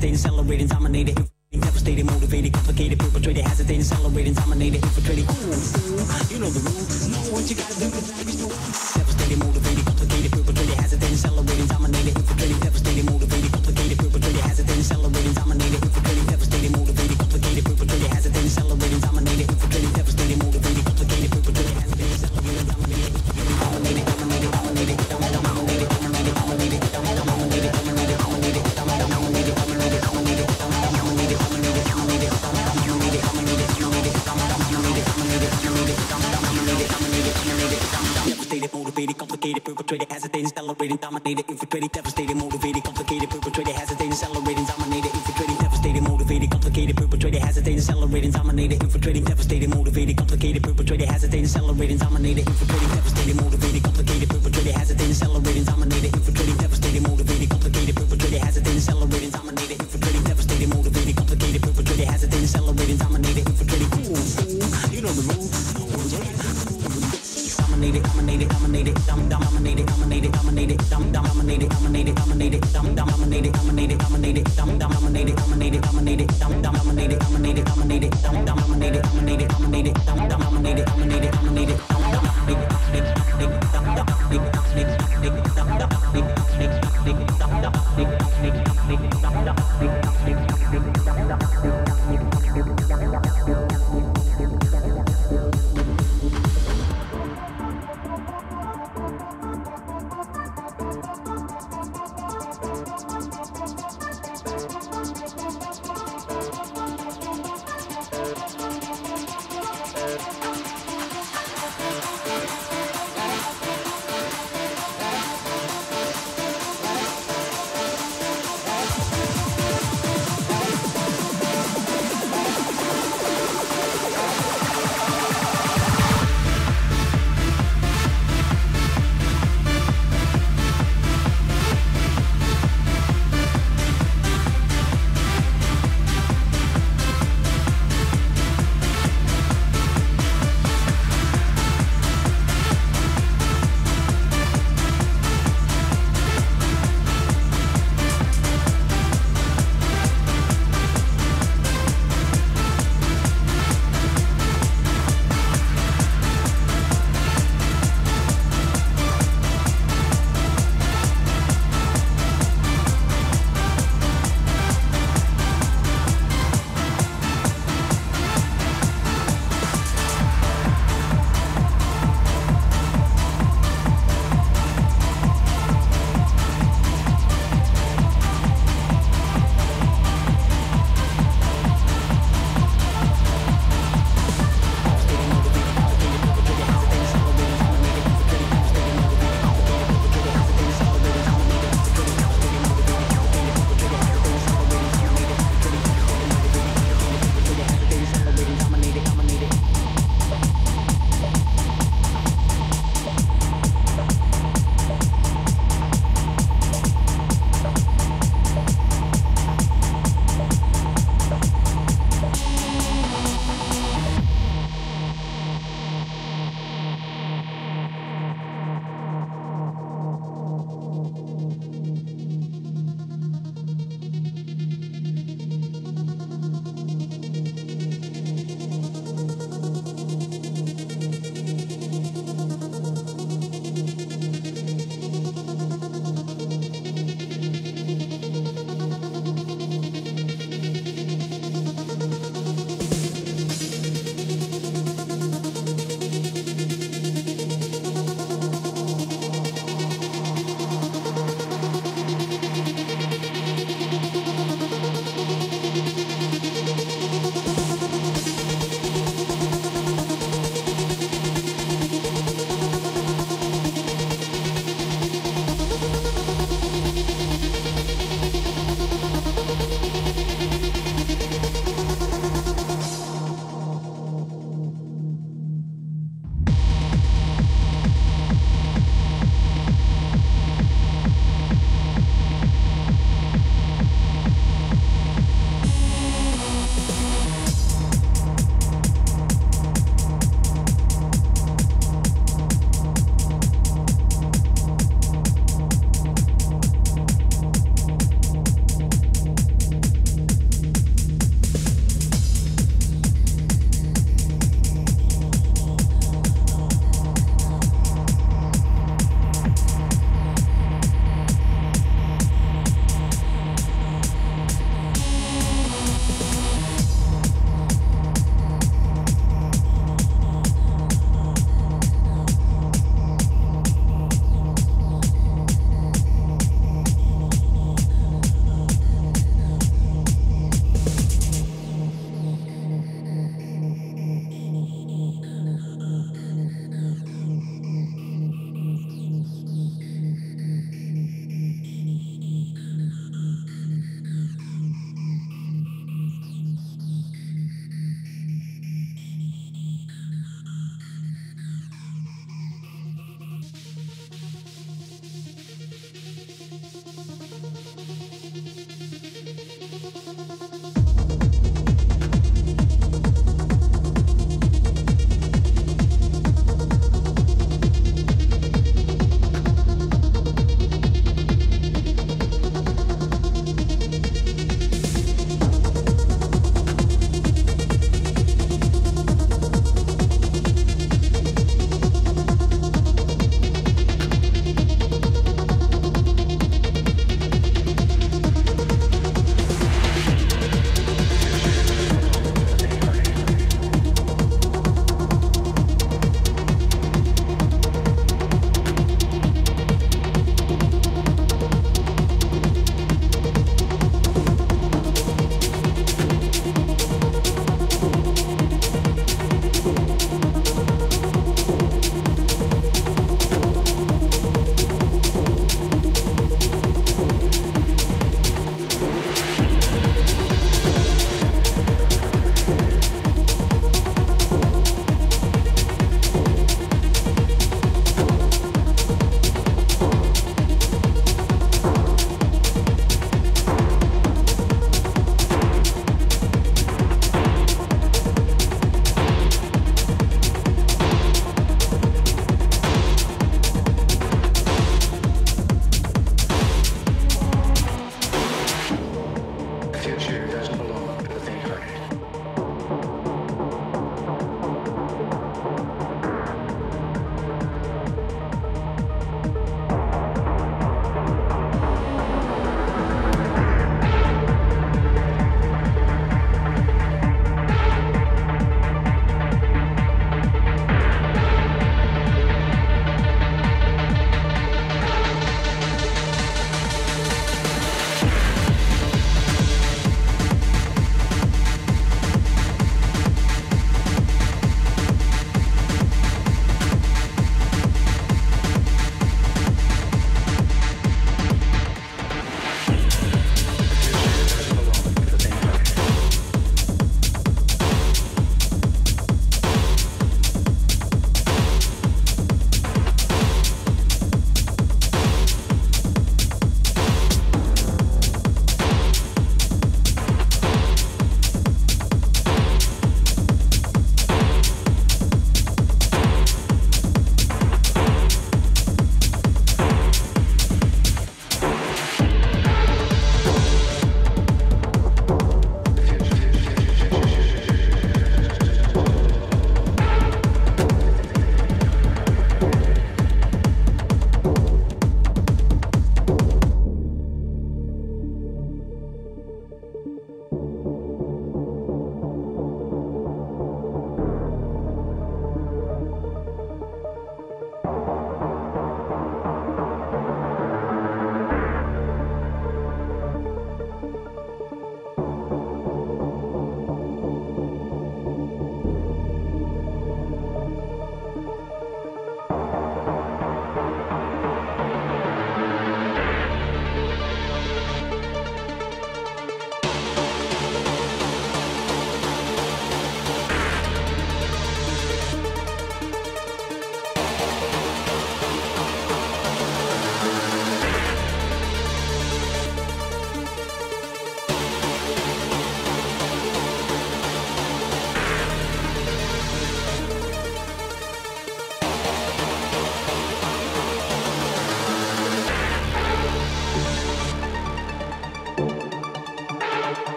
they accelerate dominating.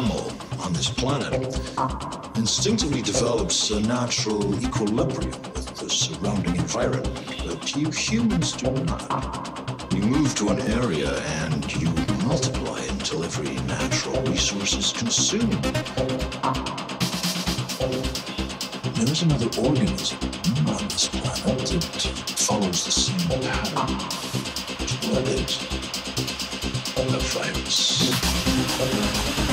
Mammal on this planet instinctively develops a natural equilibrium with the surrounding environment, but you humans do not. You move to an area and you multiply until every natural resource is consumed. There is another organism on this planet that follows the same pattern. What is a virus?